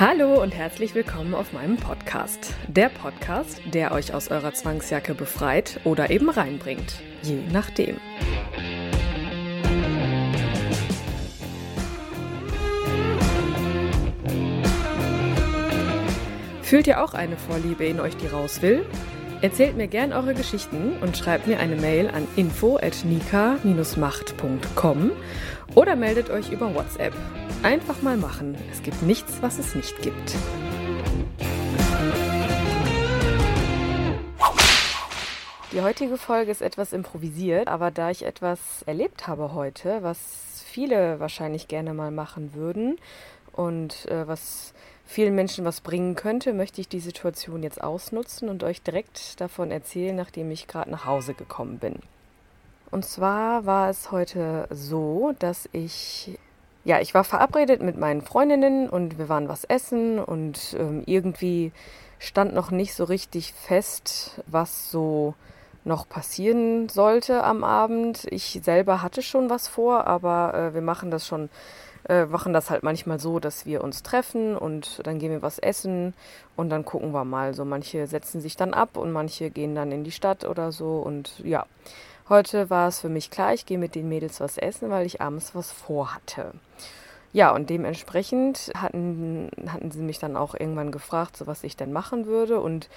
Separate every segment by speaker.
Speaker 1: Hallo und herzlich willkommen auf meinem Podcast. Der Podcast, der euch aus eurer Zwangsjacke befreit oder eben reinbringt. Je nachdem. Fühlt ihr auch eine Vorliebe in euch, die raus will? Erzählt mir gern eure Geschichten und schreibt mir eine Mail an info@nika-macht.com oder meldet euch über WhatsApp. Einfach mal machen. Es gibt nichts, was es nicht gibt. Die heutige Folge ist etwas improvisiert, aber da ich etwas erlebt habe heute, was viele wahrscheinlich gerne mal machen würden und äh, was vielen Menschen was bringen könnte, möchte ich die Situation jetzt ausnutzen und euch direkt davon erzählen, nachdem ich gerade nach Hause gekommen bin. Und zwar war es heute so, dass ich, ja, ich war verabredet mit meinen Freundinnen und wir waren was essen und ähm, irgendwie stand noch nicht so richtig fest, was so noch passieren sollte am Abend. Ich selber hatte schon was vor, aber äh, wir machen das schon äh, machen das halt manchmal so, dass wir uns treffen und dann gehen wir was essen und dann gucken wir mal. So manche setzen sich dann ab und manche gehen dann in die Stadt oder so und ja. Heute war es für mich klar, ich gehe mit den Mädels was essen, weil ich abends was vorhatte. Ja, und dementsprechend hatten, hatten sie mich dann auch irgendwann gefragt, so was ich denn machen würde. Und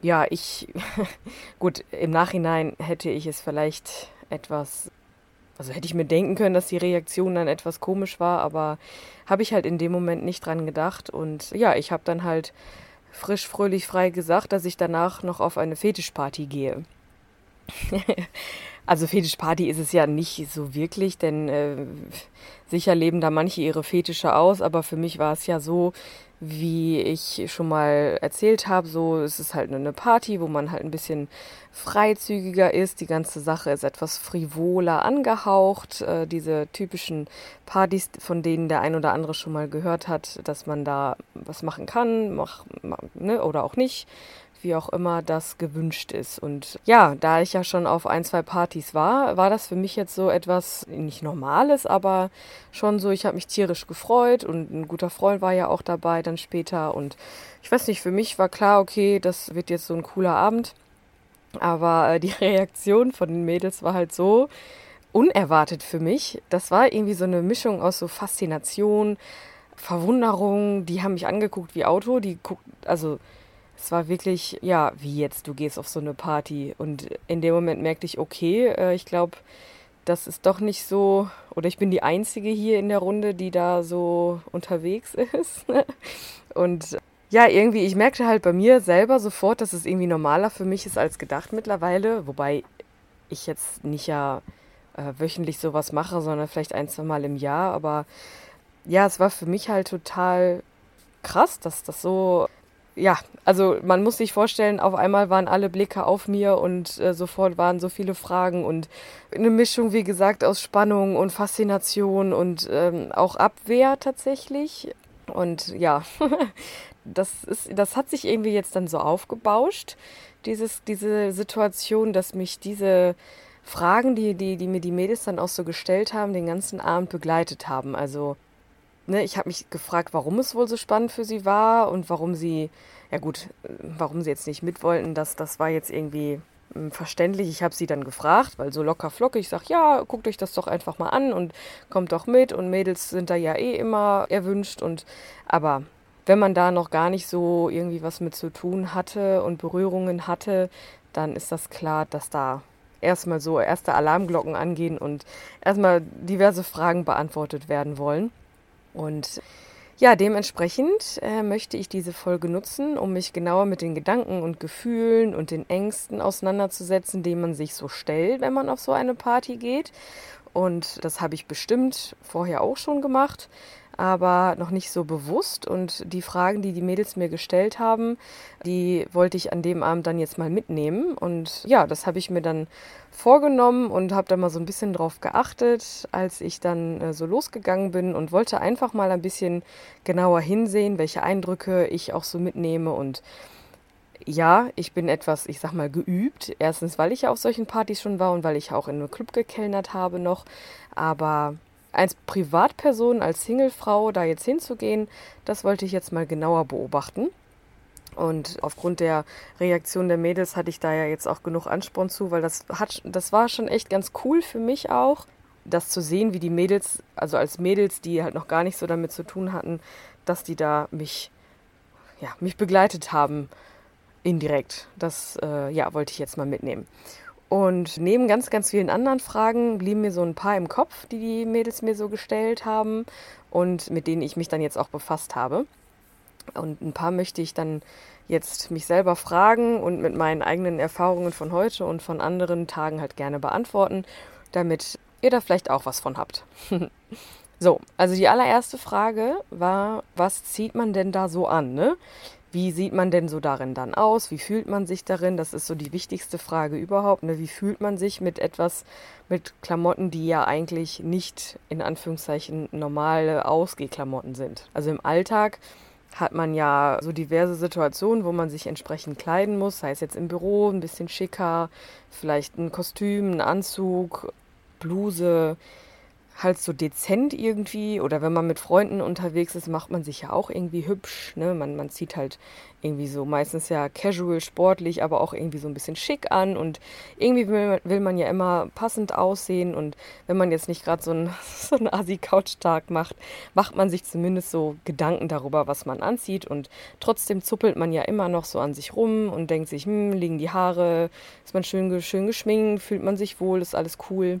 Speaker 1: ja, ich, gut, im Nachhinein hätte ich es vielleicht etwas also hätte ich mir denken können, dass die Reaktion dann etwas komisch war, aber habe ich halt in dem Moment nicht dran gedacht. Und ja, ich habe dann halt frisch, fröhlich, frei gesagt, dass ich danach noch auf eine Fetischparty gehe. also Fetischparty ist es ja nicht so wirklich, denn äh, sicher leben da manche ihre Fetische aus, aber für mich war es ja so, wie ich schon mal erzählt habe, so ist es halt eine Party, wo man halt ein bisschen freizügiger ist. Die ganze Sache ist etwas frivoler angehaucht. Äh, diese typischen Partys, von denen der ein oder andere schon mal gehört hat, dass man da was machen kann, mach, ne, oder auch nicht wie auch immer das gewünscht ist. Und ja, da ich ja schon auf ein, zwei Partys war, war das für mich jetzt so etwas nicht Normales, aber schon so, ich habe mich tierisch gefreut und ein guter Freund war ja auch dabei dann später. Und ich weiß nicht, für mich war klar, okay, das wird jetzt so ein cooler Abend. Aber äh, die Reaktion von den Mädels war halt so unerwartet für mich. Das war irgendwie so eine Mischung aus so Faszination, Verwunderung. Die haben mich angeguckt wie Auto. Die guckt, also es war wirklich, ja, wie jetzt, du gehst auf so eine Party. Und in dem Moment merkte ich, okay, äh, ich glaube, das ist doch nicht so, oder ich bin die Einzige hier in der Runde, die da so unterwegs ist. und ja, irgendwie, ich merkte halt bei mir selber sofort, dass es irgendwie normaler für mich ist als gedacht mittlerweile. Wobei ich jetzt nicht ja äh, wöchentlich sowas mache, sondern vielleicht ein, zwei Mal im Jahr. Aber ja, es war für mich halt total krass, dass das so ja, also man muss sich vorstellen, auf einmal waren alle Blicke auf mir und äh, sofort waren so viele Fragen und eine Mischung, wie gesagt, aus Spannung und Faszination und ähm, auch Abwehr tatsächlich. Und ja, das, ist, das hat sich irgendwie jetzt dann so aufgebauscht, dieses, diese Situation, dass mich diese Fragen, die, die, die mir die Mädels dann auch so gestellt haben, den ganzen Abend begleitet haben. Also ne, ich habe mich gefragt, warum es wohl so spannend für sie war und warum sie, ja gut, warum sie jetzt nicht mit wollten, das, das war jetzt irgendwie hm, verständlich. Ich habe sie dann gefragt, weil so locker flockig, ich sage, ja, guckt euch das doch einfach mal an und kommt doch mit und Mädels sind da ja eh immer erwünscht und aber wenn man da noch gar nicht so irgendwie was mit zu tun hatte und Berührungen hatte, dann ist das klar, dass da erstmal so erste Alarmglocken angehen und erstmal diverse Fragen beantwortet werden wollen. Und ja, dementsprechend äh, möchte ich diese Folge nutzen, um mich genauer mit den Gedanken und Gefühlen und den Ängsten auseinanderzusetzen, denen man sich so stellt, wenn man auf so eine Party geht. Und das habe ich bestimmt vorher auch schon gemacht, aber noch nicht so bewusst. Und die Fragen, die die Mädels mir gestellt haben, die wollte ich an dem Abend dann jetzt mal mitnehmen. Und ja, das habe ich mir dann vorgenommen und habe da mal so ein bisschen drauf geachtet, als ich dann äh, so losgegangen bin und wollte einfach mal ein bisschen genauer hinsehen, welche Eindrücke ich auch so mitnehme und ja, ich bin etwas, ich sag mal, geübt. Erstens, weil ich ja auf solchen Partys schon war und weil ich auch in einem Club gekellnert habe noch. Aber als Privatperson, als Singlefrau da jetzt hinzugehen, das wollte ich jetzt mal genauer beobachten. Und aufgrund der Reaktion der Mädels hatte ich da ja jetzt auch genug Ansporn zu, weil das hat, das war schon echt ganz cool für mich auch, das zu sehen, wie die Mädels, also als Mädels, die halt noch gar nicht so damit zu tun hatten, dass die da mich, ja, mich begleitet haben, indirekt. Das, äh, ja, wollte ich jetzt mal mitnehmen. Und neben ganz, ganz vielen anderen Fragen blieben mir so ein paar im Kopf, die die Mädels mir so gestellt haben und mit denen ich mich dann jetzt auch befasst habe. Und ein paar möchte ich dann jetzt mich selber fragen und mit meinen eigenen Erfahrungen von heute und von anderen Tagen halt gerne beantworten, damit ihr da vielleicht auch was von habt. so, also die allererste Frage war, was zieht man denn da so an? Ne? Wie sieht man denn so darin dann aus? Wie fühlt man sich darin? Das ist so die wichtigste Frage überhaupt. Ne? Wie fühlt man sich mit etwas, mit Klamotten, die ja eigentlich nicht in Anführungszeichen normale Ausgehklamotten sind? Also im Alltag hat man ja so diverse Situationen, wo man sich entsprechend kleiden muss, sei es jetzt im Büro ein bisschen schicker, vielleicht ein Kostüm, ein Anzug, Bluse, halt so dezent irgendwie. Oder wenn man mit Freunden unterwegs ist, macht man sich ja auch irgendwie hübsch. Ne? Man, man zieht halt irgendwie so meistens ja casual, sportlich, aber auch irgendwie so ein bisschen schick an. Und irgendwie will man, will man ja immer passend aussehen. Und wenn man jetzt nicht gerade so einen, so einen Asi-Couch-Tag macht, macht man sich zumindest so Gedanken darüber, was man anzieht. Und trotzdem zuppelt man ja immer noch so an sich rum und denkt sich, hm, liegen die Haare, ist man schön, schön geschminkt, fühlt man sich wohl, ist alles cool.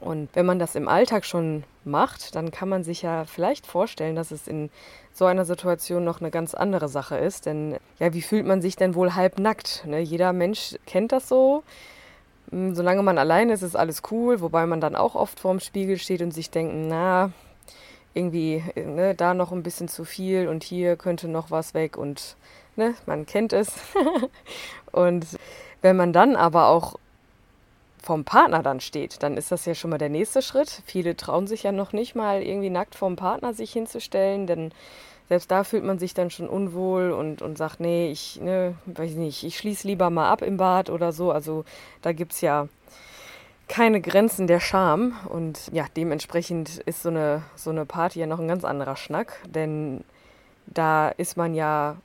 Speaker 1: Und wenn man das im Alltag schon macht, dann kann man sich ja vielleicht vorstellen, dass es in so einer Situation noch eine ganz andere Sache ist. Denn ja, wie fühlt man sich denn wohl halbnackt? Ne? Jeder Mensch kennt das so. Hm, solange man allein ist, ist alles cool, wobei man dann auch oft vorm Spiegel steht und sich denkt, na, irgendwie ne, da noch ein bisschen zu viel und hier könnte noch was weg und ne, man kennt es. und wenn man dann aber auch vom Partner dann steht, dann ist das ja schon mal der nächste Schritt. Viele trauen sich ja noch nicht mal irgendwie nackt vom Partner sich hinzustellen, denn selbst da fühlt man sich dann schon unwohl und, und sagt, nee, ich, ne, weiß nicht, ich schließe lieber mal ab im Bad oder so. Also da gibt es ja keine Grenzen der Scham. Und ja, dementsprechend ist so eine, so eine Party ja noch ein ganz anderer Schnack, denn da ist man ja,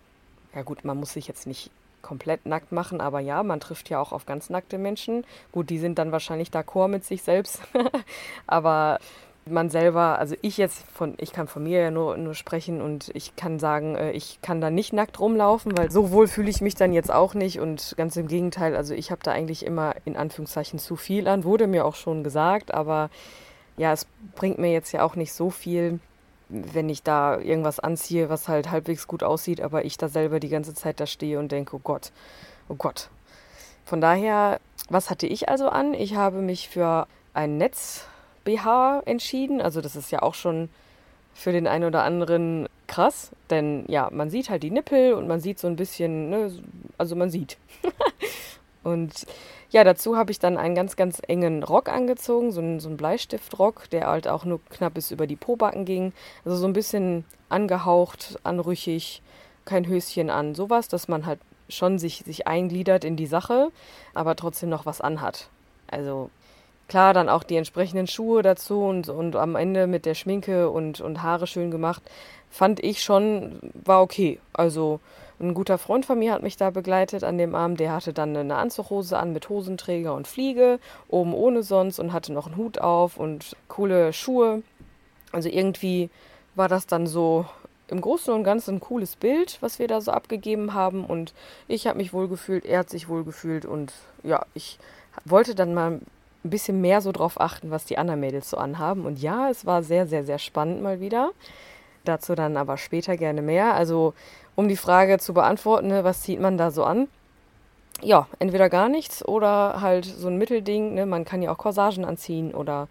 Speaker 1: ja gut, man muss sich jetzt nicht komplett nackt machen, aber ja, man trifft ja auch auf ganz nackte Menschen. Gut, die sind dann wahrscheinlich d'accord mit sich selbst, aber man selber, also ich jetzt von, ich kann von mir ja nur, nur sprechen und ich kann sagen, äh, ich kann da nicht nackt rumlaufen, weil so wohl fühle ich mich dann jetzt auch nicht. Und ganz im Gegenteil, also ich habe da eigentlich immer in Anführungszeichen zu viel an, wurde mir auch schon gesagt, aber ja, es bringt mir jetzt ja auch nicht so viel, wenn ich da irgendwas anziehe, was halt halbwegs gut aussieht, aber ich da selber die ganze Zeit da stehe und denke, oh Gott, oh Gott. Von daher, was hatte ich also an? Ich habe mich für ein Netz-BH entschieden. Also das ist ja auch schon für den einen oder anderen krass, denn ja, man sieht halt die Nippel und man sieht so ein bisschen, ne, also man sieht. und ja, dazu habe ich dann einen ganz, ganz engen Rock angezogen, so einen, so einen Bleistiftrock, der halt auch nur knapp bis über die Pobacken ging. Also so ein bisschen angehaucht, anrüchig, kein Höschen an, sowas, dass man halt schon sich, sich eingliedert in die Sache, aber trotzdem noch was anhat. Also klar, dann auch die entsprechenden Schuhe dazu und, und am Ende mit der Schminke und, und Haare schön gemacht, fand ich schon, war okay. Also ein guter Freund von mir hat mich da begleitet an dem Abend. Der hatte dann eine Anzughose an mit Hosenträger und Fliege, oben ohne sonst und hatte noch einen Hut auf und coole Schuhe. Also irgendwie war das dann so im Großen und Ganzen ein cooles Bild, was wir da so abgegeben haben. Und ich habe mich wohl gefühlt, er hat sich wohl gefühlt und ja, ich wollte dann mal ein bisschen mehr so drauf achten, was die anderen Mädels so anhaben. Und ja, es war sehr, sehr, sehr spannend mal wieder. Dazu dann aber später gerne mehr. Also um die Frage zu beantworten, ne, was zieht man da so an? ja, entweder gar nichts oder halt so ein Mittelding. Ne? Man kann ja auch Corsagen anziehen oder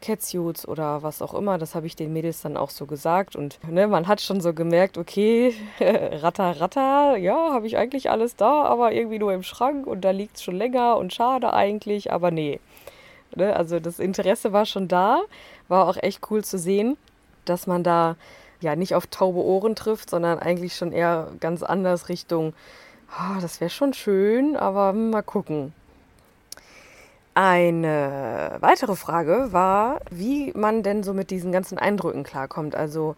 Speaker 1: Catsuits oder was auch immer. Das habe ich den Mädels dann auch so gesagt. Und ne, man hat schon so gemerkt, okay, ratter, ratter, ja, habe ich eigentlich alles da, aber irgendwie nur im Schrank und da liegt es schon länger und schade eigentlich, aber nee. Ne? Also das Interesse war schon da, war auch echt cool zu sehen, dass man da ja nicht auf taube Ohren trifft, sondern eigentlich schon eher ganz anders Richtung, oh, das wäre schon schön, aber mal gucken. Eine weitere Frage war, wie man denn so mit diesen ganzen Eindrücken klarkommt. Also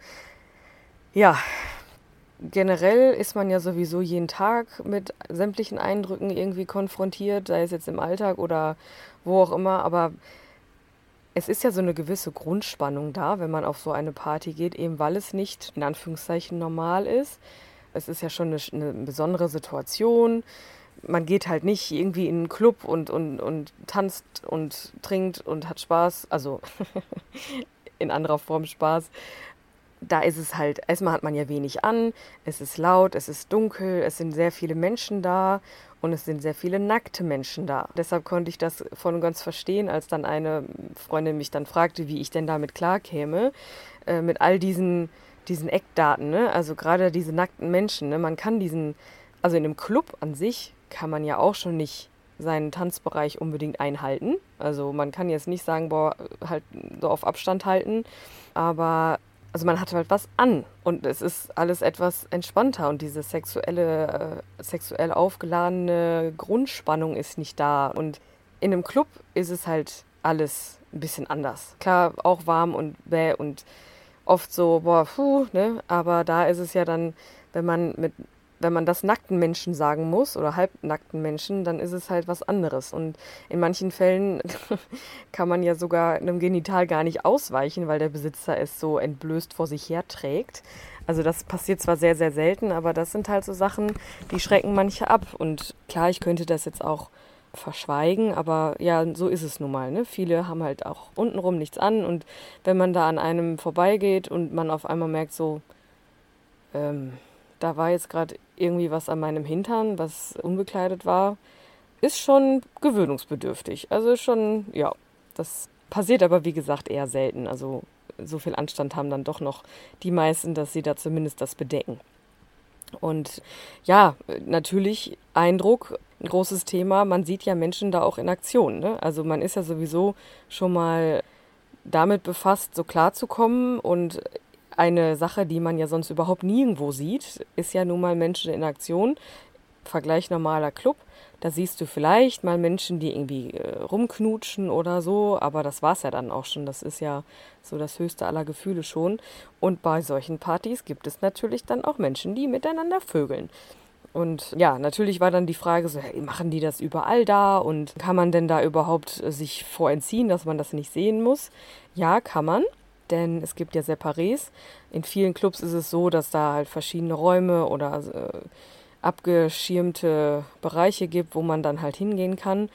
Speaker 1: ja, generell ist man ja sowieso jeden Tag mit sämtlichen Eindrücken irgendwie konfrontiert, sei es jetzt im Alltag oder wo auch immer, aber es ist ja so eine gewisse Grundspannung da, wenn man auf so eine Party geht, eben weil es nicht in Anführungszeichen normal ist. Es ist ja schon eine, eine besondere Situation man geht halt nicht irgendwie in einen Club und, und, und tanzt und trinkt und hat Spaß, also in anderer Form Spaß. Da ist es halt, erstmal hat man ja wenig an, es ist laut, es ist dunkel, es sind sehr viele Menschen da und es sind sehr viele nackte Menschen da. Deshalb konnte ich das und ganz verstehen, als dann eine Freundin mich dann fragte, wie ich denn damit klarkäme, äh, mit all diesen, diesen Eckdaten, ne? also gerade diese nackten Menschen. Ne? Man kann diesen, also in einem Club an sich kann man ja auch schon nicht seinen Tanzbereich unbedingt einhalten. Also man kann jetzt nicht sagen, boah, halt so auf Abstand halten, aber also man hat halt was an und es ist alles etwas entspannter und diese sexuelle, äh, sexuell aufgeladene Grundspannung ist nicht da. Und in einem Club ist es halt alles ein bisschen anders. Klar, auch warm und bäh und oft so, boah, puh, ne? Aber da ist es ja dann, wenn man mit wenn man das nackten Menschen sagen muss oder halbnackten Menschen, dann ist es halt was anderes. Und in manchen Fällen kann man ja sogar einem Genital gar nicht ausweichen, weil der Besitzer es so entblößt vor sich her trägt. Also das passiert zwar sehr, sehr selten, aber das sind halt so Sachen, die schrecken manche ab. Und klar, ich könnte das jetzt auch verschweigen, aber ja, so ist es nun mal. Ne? Viele haben halt auch untenrum nichts an und wenn man da an einem vorbeigeht und man auf einmal merkt so, ähm, da war jetzt gerade irgendwie was an meinem Hintern, was unbekleidet war, ist schon gewöhnungsbedürftig. Also schon, ja, das passiert aber wie gesagt eher selten. Also so viel Anstand haben dann doch noch die meisten, dass sie da zumindest das bedecken. Und ja, natürlich Eindruck, großes Thema. Man sieht ja Menschen da auch in Aktion. Ne? Also man ist ja sowieso schon mal damit befasst, so klarzukommen und eine Sache, die man ja sonst überhaupt nirgendwo sieht, ist ja nun mal Menschen in Aktion. Vergleich normaler Club. Da siehst du vielleicht mal Menschen, die irgendwie äh, rumknutschen oder so, aber das war es ja dann auch schon. Das ist ja so das höchste aller Gefühle schon. Und bei solchen Partys gibt es natürlich dann auch Menschen, die miteinander vögeln. Und ja, natürlich war dann die Frage so, hey, machen die das überall da und kann man denn da überhaupt äh, sich vorentziehen, dass man das nicht sehen muss? Ja, kann man denn es gibt ja Separés. In vielen Clubs ist es so, dass da halt verschiedene Räume oder äh, abgeschirmte Bereiche gibt, wo man dann halt hingehen kann.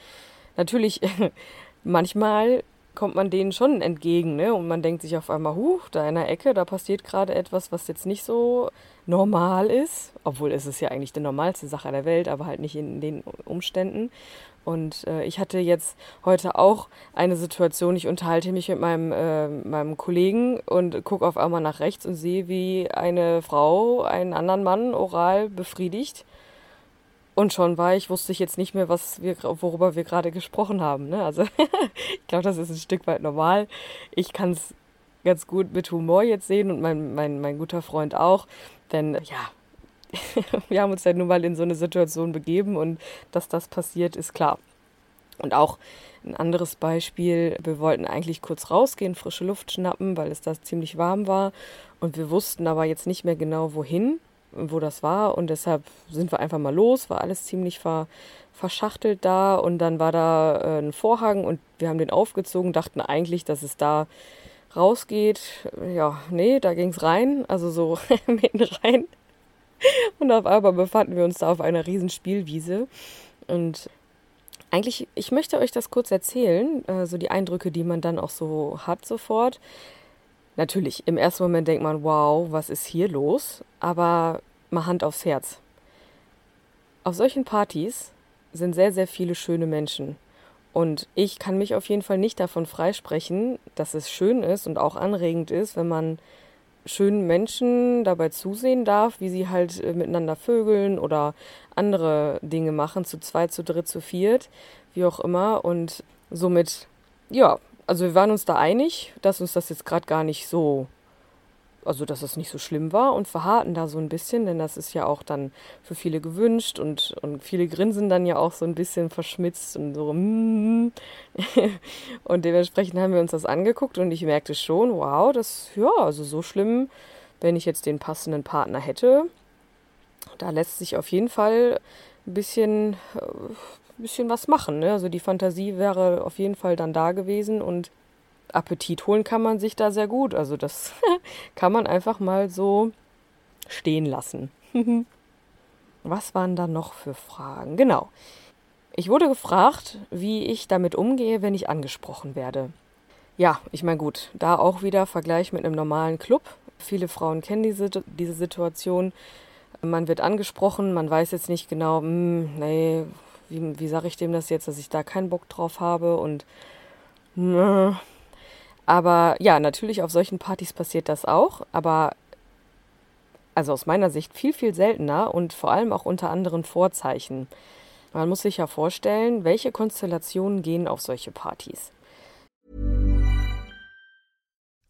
Speaker 1: Natürlich, manchmal kommt man denen schon entgegen, ne? Und man denkt sich auf einmal, huch, da in der Ecke, da passiert gerade etwas, was jetzt nicht so normal ist. Obwohl es ist ja eigentlich die normalste Sache der Welt, aber halt nicht in den Umständen. Und äh, ich hatte jetzt heute auch eine Situation, ich unterhalte mich mit meinem, äh, meinem Kollegen und gucke auf einmal nach rechts und sehe, wie eine Frau einen anderen Mann oral befriedigt. Und schon war ich, wusste ich jetzt nicht mehr, was wir, worüber wir gerade gesprochen haben. Ne? Also ich glaube, das ist ein Stück weit normal. Ich kann es ganz gut mit Humor jetzt sehen und mein, mein, mein guter Freund auch. Denn ja, wir haben uns ja nun mal in so eine Situation begeben und dass das passiert, ist klar. Und auch ein anderes Beispiel, wir wollten eigentlich kurz rausgehen, frische Luft schnappen, weil es da ziemlich warm war und wir wussten aber jetzt nicht mehr genau wohin, wo das war und deshalb sind wir einfach mal los, war alles ziemlich ver, verschachtelt da und dann war da äh, ein Vorhang und wir haben den aufgezogen, dachten eigentlich, dass es da rausgeht. Ja, nee, da ging es rein, also so mitten rein. Und auf einmal befanden wir uns da auf einer riesen Spielwiese. Und eigentlich, ich möchte euch das kurz erzählen, äh, so die Eindrücke, die man dann auch so hat sofort. Natürlich, im ersten Moment denkt man, wow, was ist hier los? Aber mal Hand aufs Herz. Auf solchen Partys sind sehr, sehr viele schöne Menschen. Und ich kann mich auf jeden Fall nicht davon freisprechen, dass es schön ist und auch anregend ist, wenn man schönen Menschen dabei zusehen darf, wie sie halt äh, miteinander vögeln oder andere Dinge machen, zu zweit, zu dritt, zu viert, wie auch immer. Und somit, ja, also wir waren uns da einig, dass uns das jetzt gerade gar nicht so also dass es nicht so schlimm war und verharrten da so ein bisschen, denn das ist ja auch dann für viele gewünscht und, und viele grinsen dann ja auch so ein bisschen verschmitzt und so. Mm. und dementsprechend haben wir uns das angeguckt und ich merkte schon, wow, das, ja, also so schlimm, wenn ich jetzt den passenden Partner hätte. Da lässt sich auf jeden Fall ein bisschen, ein äh, bisschen was machen. Ne? Also die Fantasie wäre auf jeden Fall dann da gewesen und Appetit holen kann man sich da sehr gut. Also das kann man einfach mal so stehen lassen. Was waren da noch für Fragen? Genau. Ich wurde gefragt, wie ich damit umgehe, wenn ich angesprochen werde. Ja, ich meine gut, da auch wieder Vergleich mit einem normalen Club. Viele Frauen kennen diese, diese Situation. Man wird angesprochen, man weiß jetzt nicht genau, hm, nee, wie, wie sage ich dem das jetzt, dass ich da keinen Bock drauf habe und hm, aber ja, natürlich auf solchen Partys passiert das auch, aber also aus meiner Sicht viel, viel seltener und vor allem auch unter anderen Vorzeichen. Man muss sich ja vorstellen, welche Konstellationen gehen auf solche Partys.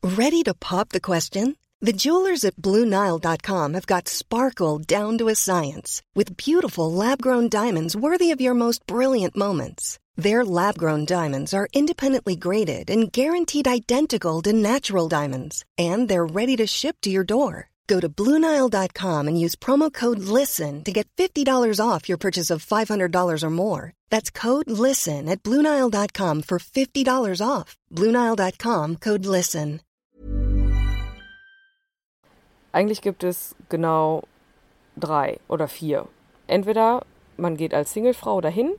Speaker 2: Ready to pop the question? The jewelers at BlueNile.com have got sparkle down to a science with beautiful lab-grown diamonds worthy of your most brilliant moments. Their lab grown diamonds are independently graded and guaranteed identical to natural diamonds, and they're ready to ship to your door. Go to Bluenile.com and use promo code LISTEN to get $50 off your purchase of $500 or more. That's code LISTEN at Bluenile.com for $50 off. Bluenile.com code LISTEN.
Speaker 1: Eigentlich gibt es genau drei oder vier. Entweder man geht als Singlefrau dahin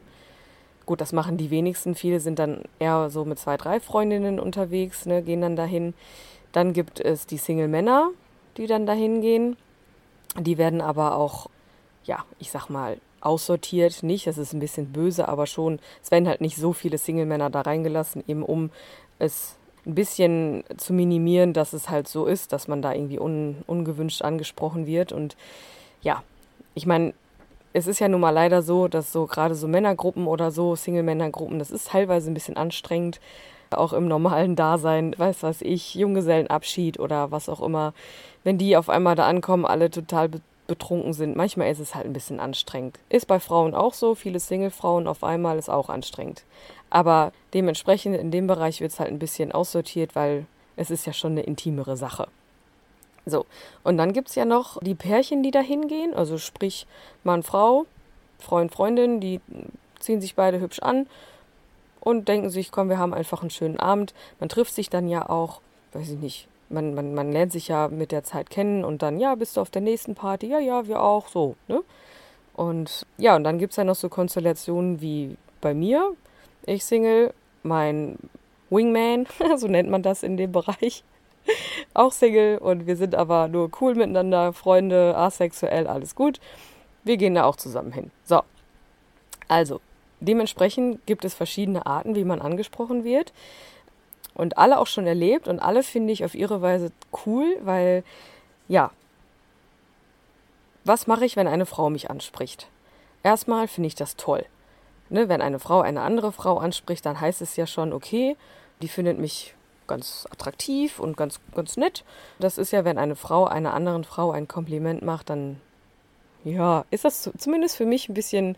Speaker 1: Gut, das machen die wenigsten. Viele sind dann eher so mit zwei, drei Freundinnen unterwegs, ne, gehen dann dahin. Dann gibt es die Single-Männer, die dann dahin gehen. Die werden aber auch, ja, ich sag mal, aussortiert. Nicht, das ist ein bisschen böse, aber schon, es werden halt nicht so viele Single-Männer da reingelassen, eben um es ein bisschen zu minimieren, dass es halt so ist, dass man da irgendwie un, ungewünscht angesprochen wird. Und ja, ich meine, es ist ja nun mal leider so, dass so gerade so Männergruppen oder so, Single-Männergruppen, das ist teilweise ein bisschen anstrengend, auch im normalen Dasein, weiß was ich, Junggesellenabschied oder was auch immer, wenn die auf einmal da ankommen, alle total betrunken sind. Manchmal ist es halt ein bisschen anstrengend. Ist bei Frauen auch so, viele Single-Frauen auf einmal ist auch anstrengend. Aber dementsprechend in dem Bereich wird es halt ein bisschen aussortiert, weil es ist ja schon eine intimere Sache. So, und dann gibt es ja noch die Pärchen, die da hingehen, also sprich Mann, Frau, Freund, Freundin, die ziehen sich beide hübsch an und denken sich, komm, wir haben einfach einen schönen Abend. Man trifft sich dann ja auch, weiß ich nicht, man, man, man lernt sich ja mit der Zeit kennen und dann, ja, bist du auf der nächsten Party? Ja, ja, wir auch, so, ne? Und ja, und dann gibt es ja noch so Konstellationen wie bei mir, ich Single, mein Wingman, so nennt man das in dem Bereich, auch Single und wir sind aber nur cool miteinander, Freunde, asexuell, alles gut. Wir gehen da auch zusammen hin. So. Also, dementsprechend gibt es verschiedene Arten, wie man angesprochen wird. Und alle auch schon erlebt und alle finde ich auf ihre Weise cool, weil, ja, was mache ich, wenn eine Frau mich anspricht? Erstmal finde ich das toll. Ne, wenn eine Frau eine andere Frau anspricht, dann heißt es ja schon, okay, die findet mich ganz attraktiv und ganz, ganz nett. Das ist ja, wenn eine Frau einer anderen Frau ein Kompliment macht, dann ja, ist das zumindest für mich ein bisschen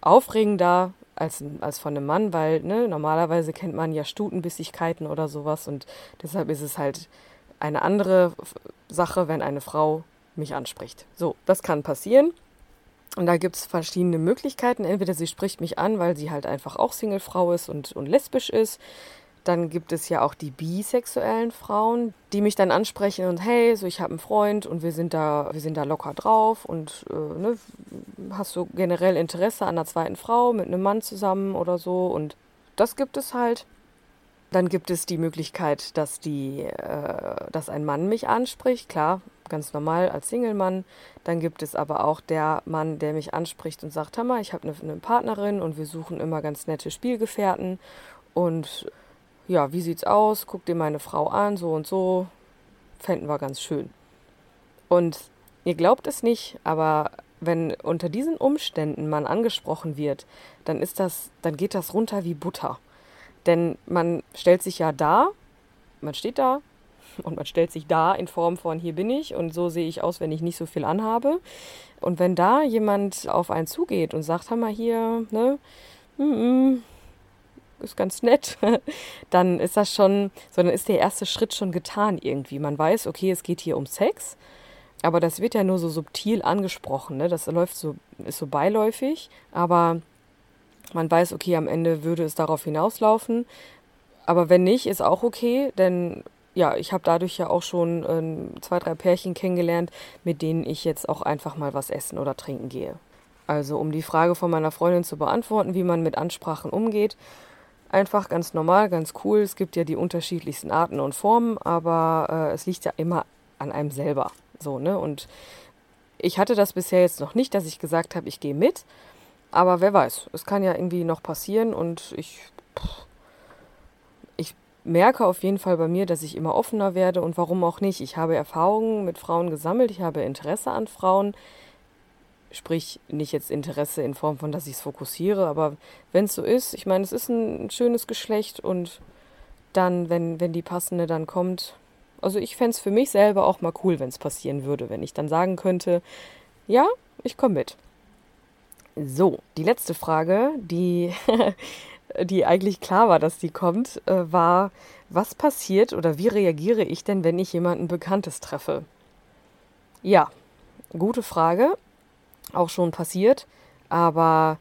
Speaker 1: aufregender als, als von einem Mann, weil ne, normalerweise kennt man ja Stutenbissigkeiten oder sowas und deshalb ist es halt eine andere Sache, wenn eine Frau mich anspricht. So, das kann passieren. Und da gibt es verschiedene Möglichkeiten. Entweder sie spricht mich an, weil sie halt einfach auch Singlefrau ist und, und lesbisch ist. Dann gibt es ja auch die bisexuellen Frauen, die mich dann ansprechen und hey, so ich habe einen Freund und wir sind da, wir sind da locker drauf und äh, ne, hast du generell Interesse an einer zweiten Frau mit einem Mann zusammen oder so und das gibt es halt. Dann gibt es die Möglichkeit, dass die, äh, dass ein Mann mich anspricht. Klar, ganz normal als Single-Mann. Dann gibt es aber auch der Mann, der mich anspricht und sagt, Hammer, ich habe eine, eine Partnerin und wir suchen immer ganz nette Spielgefährten. Und ja, wie sieht's aus? Guck dir meine Frau an, so und so. Fänden wir ganz schön. Und ihr glaubt es nicht, aber wenn unter diesen Umständen man angesprochen wird, dann ist das, dann geht das runter wie Butter. Denn man stellt sich ja da, man steht da und man stellt sich da in Form von hier bin ich und so sehe ich aus, wenn ich nicht so viel anhabe. Und wenn da jemand auf einen zugeht und sagt, hör mal hier, ne, mm -mm, ist ganz nett, dann ist das schon, so dann ist der erste Schritt schon getan irgendwie. Man weiß, okay, es geht hier um Sex, aber das wird ja nur so subtil angesprochen, ne? Das läuft so, ist so beiläufig, aber man weiß, okay, am Ende würde es darauf hinauslaufen. Aber wenn nicht, ist auch okay, denn ja, ich habe dadurch ja auch schon äh, zwei, drei Pärchen kennengelernt, mit denen ich jetzt auch einfach mal was essen oder trinken gehe. Also um die Frage von meiner Freundin zu beantworten, wie man mit Ansprachen umgeht, einfach ganz normal, ganz cool. Es gibt ja die unterschiedlichsten Arten und Formen, aber äh, es liegt ja immer an einem selber. So, ne? Und ich hatte das bisher jetzt noch nicht, dass ich gesagt habe, ich gehe mit. Aber wer weiß, es kann ja irgendwie noch passieren und ich, ich merke auf jeden Fall bei mir, dass ich immer offener werde und warum auch nicht. Ich habe Erfahrungen mit Frauen gesammelt, ich habe Interesse an Frauen. Sprich, nicht jetzt Interesse in Form von, dass ich es fokussiere, aber wenn es so ist, ich meine, es ist ein schönes Geschlecht und dann, wenn, wenn die passende dann kommt, also ich fände es für mich selber auch mal cool, wenn es passieren würde, wenn ich dann sagen könnte, ja, ich komme mit. So, die letzte Frage, die, die eigentlich klar war, dass die kommt, äh, war, was passiert oder wie reagiere ich denn, wenn ich jemanden Bekanntes treffe? Ja, gute Frage auch schon passiert. Aber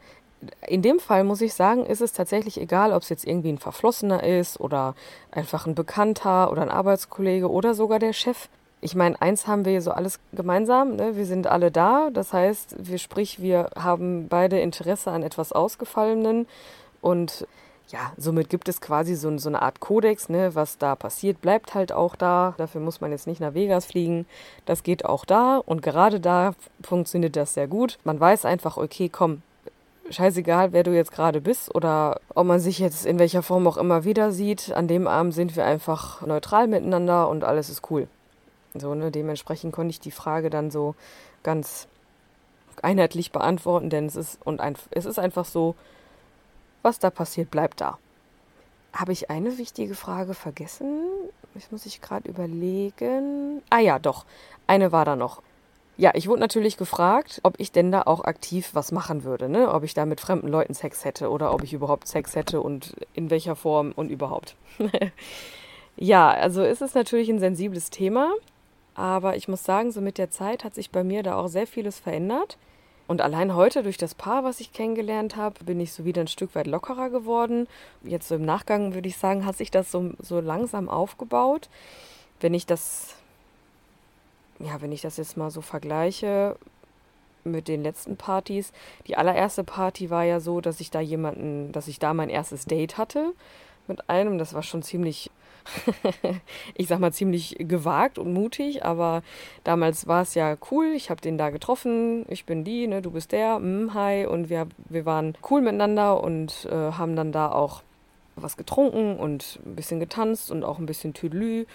Speaker 1: in dem Fall muss ich sagen, ist es tatsächlich egal, ob es jetzt irgendwie ein Verflossener ist oder einfach ein Bekannter oder ein Arbeitskollege oder sogar der Chef. Ich meine, eins haben wir so alles gemeinsam, ne? wir sind alle da. Das heißt, wir sprich, wir haben beide Interesse an etwas Ausgefallenen und ja, somit gibt es quasi so, so, eine Art Kodex, ne, was da passiert, bleibt halt auch da. Dafür muss man jetzt nicht nach Vegas fliegen. Das geht auch da und gerade da funktioniert das sehr gut. Man weiß einfach, okay, komm, scheißegal, wer du jetzt gerade bist oder ob man sich jetzt in welcher Form auch immer wieder sieht. An dem Abend sind wir einfach neutral miteinander und alles ist cool. So, ne, dementsprechend konnte ich die Frage dann so ganz einheitlich beantworten, denn es ist und ein, es ist einfach so, was da passiert, bleibt da. Habe ich eine wichtige Frage vergessen? Das muss ich gerade überlegen. Ah ja, doch. Eine war da noch. Ja, ich wurde natürlich gefragt, ob ich denn da auch aktiv was machen würde, ne? Ob ich da mit fremden Leuten Sex hätte oder ob ich überhaupt Sex hätte und in welcher Form und überhaupt. ja, also ist es natürlich ein sensibles Thema, aber ich muss sagen, so mit der Zeit hat sich bei mir da auch sehr vieles verändert. Und allein heute durch das Paar, was ich kennengelernt habe, bin ich so wieder ein Stück weit lockerer geworden. Jetzt so im Nachgang würde ich sagen, hat sich das so, so langsam aufgebaut. Wenn ich das, ja, wenn ich das jetzt mal so vergleiche mit den letzten Partys. Die allererste Party war ja so, dass ich da jemanden, dass ich da mein erstes Date hatte mit einem. Das war schon ziemlich ich sag mal, ziemlich gewagt und mutig, aber damals war es ja cool. Ich habe den da getroffen, ich bin die, ne, du bist der, mm, hi. Und wir, wir waren cool miteinander und äh, haben dann da auch was getrunken und ein bisschen getanzt und auch ein bisschen Tüdelü.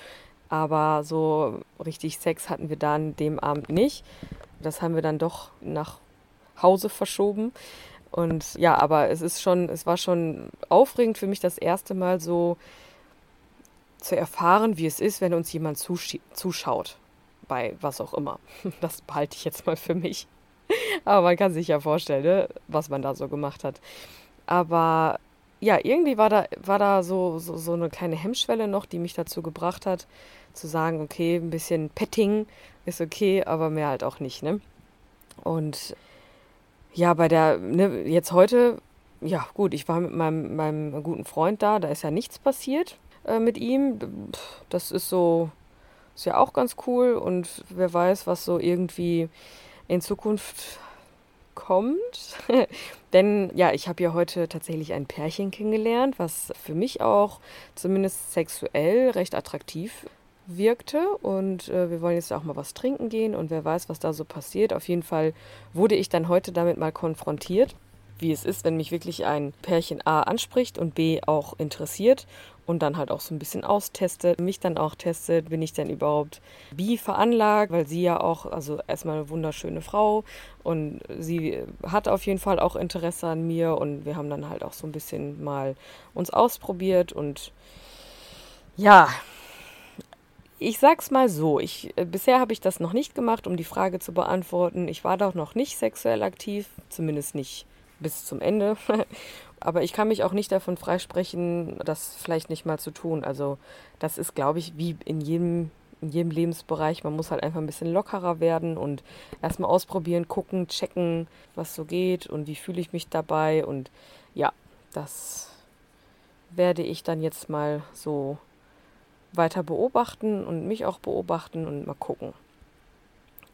Speaker 1: Aber so richtig Sex hatten wir dann dem Abend nicht. Das haben wir dann doch nach Hause verschoben. Und ja, aber es ist schon, es war schon aufregend für mich das erste Mal so zu erfahren, wie es ist, wenn uns jemand zuschaut. Bei was auch immer. Das behalte ich jetzt mal für mich. Aber man kann sich ja vorstellen, ne, was man da so gemacht hat. Aber ja, irgendwie war da, war da so, so, so eine kleine Hemmschwelle noch, die mich dazu gebracht hat, zu sagen, okay, ein bisschen Petting ist okay, aber mehr halt auch nicht, ne? Und ja, bei der, ne, jetzt heute, ja gut, ich war mit meinem, meinem guten Freund da, da ist ja nichts passiert. Äh, mit ihm. Das ist so, ist ja auch ganz cool und wer weiß, was so irgendwie in Zukunft kommt. Denn ja, ich habe ja heute tatsächlich ein Pärchen kennengelernt, was für mich auch zumindest sexuell recht attraktiv wirkte und äh, wir wollen jetzt auch mal was trinken gehen und wer weiß, was da so passiert. Auf jeden Fall wurde ich dann heute damit mal konfrontiert, wie es ist, wenn mich wirklich ein Pärchen A anspricht und B auch interessiert und dann halt auch so ein bisschen austestet, mich dann auch testet, bin ich denn überhaupt bi veranlagt, weil sie ja auch, also erstmal eine wunderschöne Frau und sie hat auf jeden Fall auch Interesse an mir und wir haben dann halt auch so ein bisschen mal uns ausprobiert und ja, ich sag's mal so, ich, äh, bisher habe ich das noch nicht gemacht, um die Frage zu beantworten. Ich war doch noch nicht sexuell aktiv, zumindest nicht bis zum Ende. Aber ich kann mich auch nicht davon freisprechen, das vielleicht nicht mal zu tun. Also das ist, glaube ich, wie in jedem, in jedem Lebensbereich. Man muss halt einfach ein bisschen lockerer werden und erstmal ausprobieren, gucken, checken, was so geht und wie fühle ich mich dabei. Und ja, das werde ich dann jetzt mal so weiter beobachten und mich auch beobachten und mal gucken.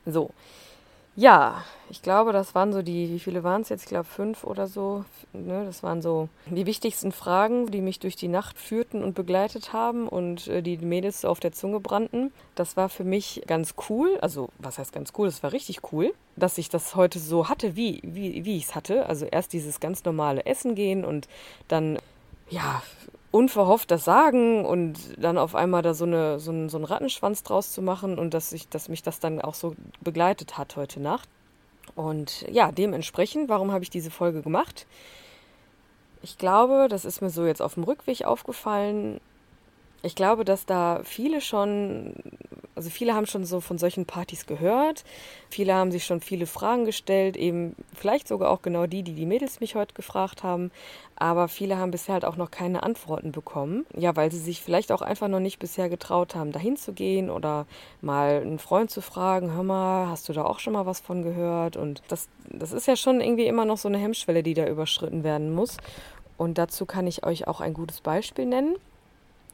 Speaker 1: So, ja, ich glaube, das waren so die, wie viele waren es jetzt? Ich glaube fünf oder so. Ne? Das waren so die wichtigsten Fragen, die mich durch die Nacht führten und begleitet haben und äh, die Mädels so auf der Zunge brannten. Das war für mich ganz cool. Also, was heißt ganz cool? Das war richtig cool, dass ich das heute so hatte, wie, wie, wie ich es hatte. Also erst dieses ganz normale Essen gehen und dann ja, unverhofft das sagen und dann auf einmal da so, eine, so, einen, so einen Rattenschwanz draus zu machen und dass, ich, dass mich das dann auch so begleitet hat heute Nacht. Und ja, dementsprechend, warum habe ich diese Folge gemacht? Ich glaube, das ist mir so jetzt auf dem Rückweg aufgefallen. Ich glaube, dass da viele schon also viele haben schon so von solchen Partys gehört. Viele haben sich schon viele Fragen gestellt, eben vielleicht sogar auch genau die, die die Mädels mich heute gefragt haben. Aber viele haben bisher halt auch noch keine Antworten bekommen. Ja, weil sie sich vielleicht auch einfach noch nicht bisher getraut haben, dahin zu gehen oder mal einen Freund zu fragen, hör mal, hast du da auch schon mal was von gehört? Und das, das ist ja schon irgendwie immer noch so eine Hemmschwelle, die da überschritten werden muss. Und dazu kann ich euch auch ein gutes Beispiel nennen.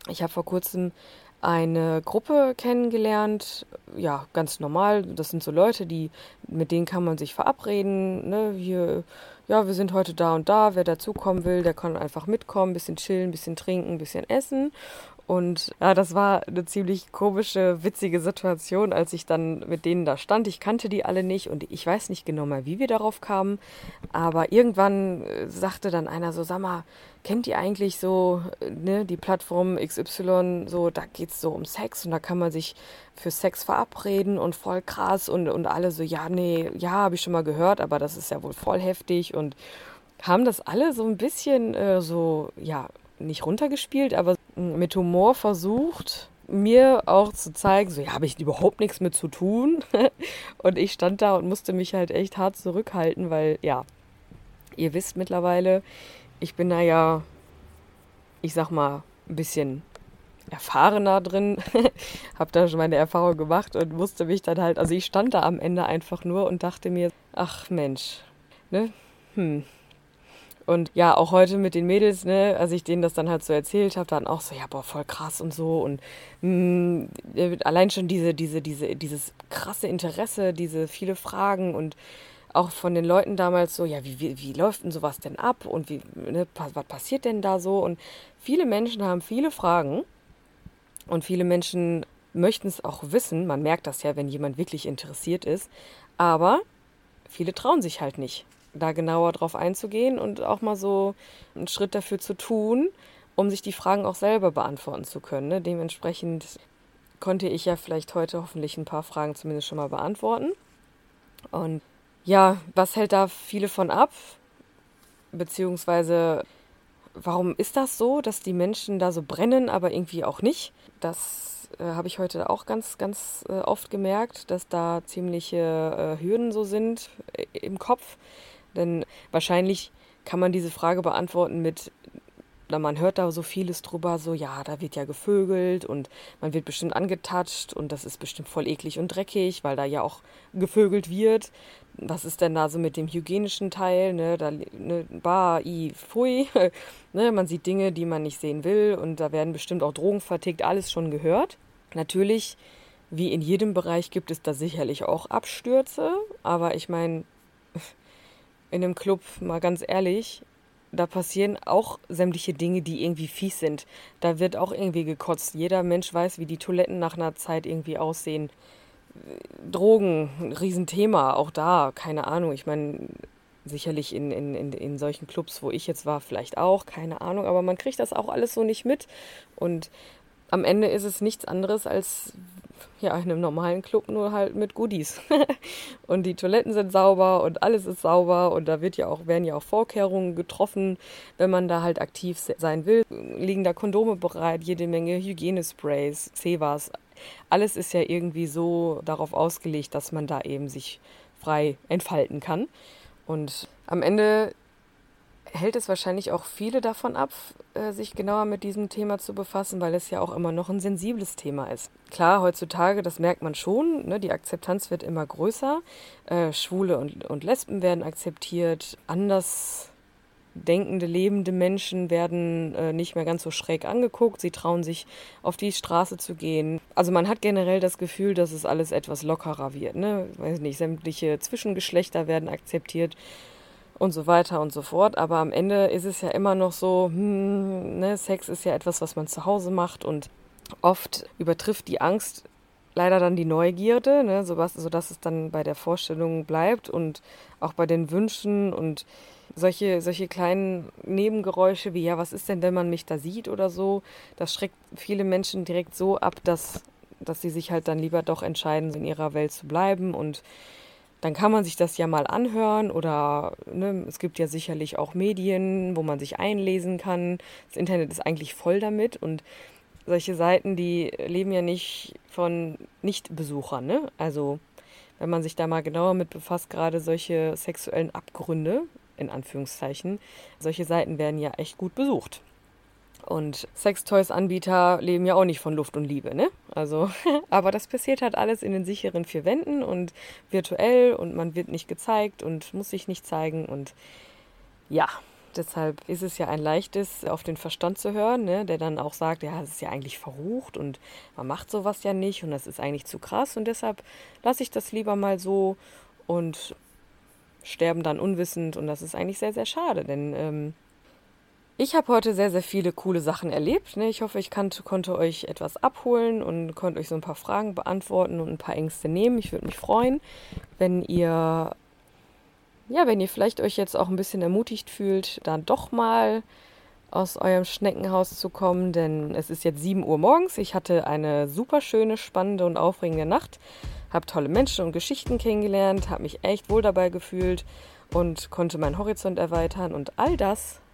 Speaker 1: Ich habe vor kurzem eine Gruppe kennengelernt, ja, ganz normal. Das sind so Leute, die, mit denen kann man sich verabreden, ne, hier, ja, wir sind heute da und da, wer dazukommen will, der kann einfach mitkommen, bisschen chillen, bisschen trinken, bisschen essen. Und ja, das war eine ziemlich komische, witzige Situation, als ich dann mit denen da stand. Ich kannte die alle nicht und ich weiß nicht genau mal, wie wir darauf kamen. Aber irgendwann äh, sagte dann einer so, sag mal, kennt ihr eigentlich so äh, ne, die Plattform XY, so da geht es so um Sex und da kann man sich für Sex verabreden und voll krass und, und alle so, ja, nee, ja, habe ich schon mal gehört, aber das ist ja wohl voll heftig und haben das alle so ein bisschen äh, so, ja, nicht runtergespielt, aber mit Humor versucht, mir auch zu zeigen, so ja, habe ich überhaupt nichts mit zu tun. und ich stand da und musste mich halt echt hart zurückhalten, weil ja, ihr wisst mittlerweile, ich bin da ja, ich sag mal, ein bisschen erfahrener drin, habe da schon meine Erfahrung gemacht und musste mich dann halt, also ich stand da am Ende einfach nur und dachte mir, ach Mensch, ne, hm, und ja, auch heute mit den Mädels, ne, als ich denen das dann halt so erzählt habe, dann auch so, ja, boah, voll krass und so. Und mh, mm, allein schon diese, diese, diese, dieses krasse Interesse, diese viele Fragen und auch von den Leuten damals so, ja, wie, wie, wie läuft denn sowas denn ab und wie, ne, was passiert denn da so? Und viele Menschen haben viele Fragen und viele Menschen möchten es auch wissen. Man merkt das ja, wenn jemand wirklich interessiert ist. Aber viele trauen sich halt nicht da genauer drauf einzugehen und auch mal so einen Schritt dafür zu tun, um sich die Fragen auch selber beantworten zu können. Ne? Dementsprechend konnte ich ja vielleicht heute hoffentlich ein paar Fragen zumindest schon mal beantworten. Und ja, was hält da viele von ab? Beziehungsweise, warum ist das so, dass die Menschen da so brennen, aber irgendwie auch nicht? Das äh, habe ich heute auch ganz, ganz äh, oft gemerkt, dass da ziemliche äh, Hürden so sind äh, im Kopf, denn wahrscheinlich kann man diese Frage beantworten mit, na, man hört da so vieles drüber, so ja, da wird ja gevögelt und man wird bestimmt angetatscht und das ist bestimmt voll eklig und dreckig, weil da ja auch gevögelt wird. Was ist denn da so mit dem hygienischen Teil? Ne, da, ne, bah, i, pfui. ne, man sieht Dinge, die man nicht sehen will und da werden bestimmt auch Drogen vertickt, alles schon gehört. Natürlich, wie in jedem Bereich gibt es da sicherlich auch Abstürze, aber ich meine, in dem Club, mal ganz ehrlich, da passieren auch sämtliche Dinge, die irgendwie fies sind. Da wird auch irgendwie gekotzt. Jeder Mensch weiß, wie die Toiletten nach einer Zeit irgendwie aussehen. Drogen, ein Riesenthema, auch da, keine Ahnung. Ich meine, sicherlich in, in, in, in solchen Clubs, wo ich jetzt war, vielleicht auch, keine Ahnung, aber man kriegt das auch alles so nicht mit. Und am Ende ist es nichts anderes als ja, in einem normalen Club nur halt mit Goodies. und die Toiletten sind sauber und alles ist sauber und da wird ja auch, werden ja auch Vorkehrungen getroffen, wenn man da halt aktiv sein will. Liegen da Kondome bereit, jede Menge Hygienesprays, Cevas. Alles ist ja irgendwie so darauf ausgelegt, dass man da eben sich frei entfalten kann. Und am Ende hält es wahrscheinlich auch viele davon ab, äh, sich genauer mit diesem Thema zu befassen, weil es ja auch immer noch ein sensibles Thema ist. Klar, heutzutage, das merkt man schon, ne, die Akzeptanz wird immer größer. Äh, Schwule und, und Lesben werden akzeptiert, anders denkende, lebende Menschen werden äh, nicht mehr ganz so schräg angeguckt. Sie trauen sich auf die Straße zu gehen. Also man hat generell das Gefühl, dass es alles etwas lockerer wird. Ne? Weiß nicht, sämtliche Zwischengeschlechter werden akzeptiert und so weiter und so fort. Aber am Ende ist es ja immer noch so, hm, ne, Sex ist ja etwas, was man zu Hause macht und oft übertrifft die Angst leider dann die Neugierde, ne, sodass, sodass es dann bei der Vorstellung bleibt und auch bei den Wünschen und solche, solche kleinen Nebengeräusche wie, ja, was ist denn, wenn man mich da sieht oder so, das schreckt viele Menschen direkt so ab, dass, dass sie sich halt dann lieber doch entscheiden, in ihrer Welt zu bleiben und dann kann man sich das ja mal anhören oder ne, es gibt ja sicherlich auch Medien, wo man sich einlesen kann. Das Internet ist eigentlich voll damit und solche Seiten, die leben ja nicht von Nichtbesuchern. Ne? Also wenn man sich da mal genauer mit befasst, gerade solche sexuellen Abgründe, in Anführungszeichen, solche Seiten werden ja echt gut besucht. Und Sextoys-Anbieter leben ja auch nicht von Luft und Liebe, ne? Also, aber das passiert halt alles in den sicheren vier Wänden und virtuell und man wird nicht gezeigt und muss sich nicht zeigen und ja, deshalb ist es ja ein leichtes, auf den Verstand zu hören, ne? der dann auch sagt, ja, das ist ja eigentlich verrucht und man macht sowas ja nicht und das ist eigentlich zu krass und deshalb lasse ich das lieber mal so und sterben dann unwissend und das ist eigentlich sehr, sehr schade, denn ähm, ich habe heute sehr, sehr viele coole Sachen erlebt. Ne? Ich hoffe, ich kann, konnte euch etwas abholen und konnte euch so ein paar Fragen beantworten und ein paar Ängste nehmen. Ich würde mich freuen, wenn ihr, ja, wenn ihr vielleicht euch jetzt auch ein bisschen ermutigt fühlt, dann doch mal aus eurem Schneckenhaus zu kommen, denn es ist jetzt 7 Uhr morgens. Ich hatte eine super schöne, spannende und aufregende Nacht, habe tolle Menschen und Geschichten kennengelernt, habe mich echt wohl dabei gefühlt und konnte meinen Horizont erweitern und all das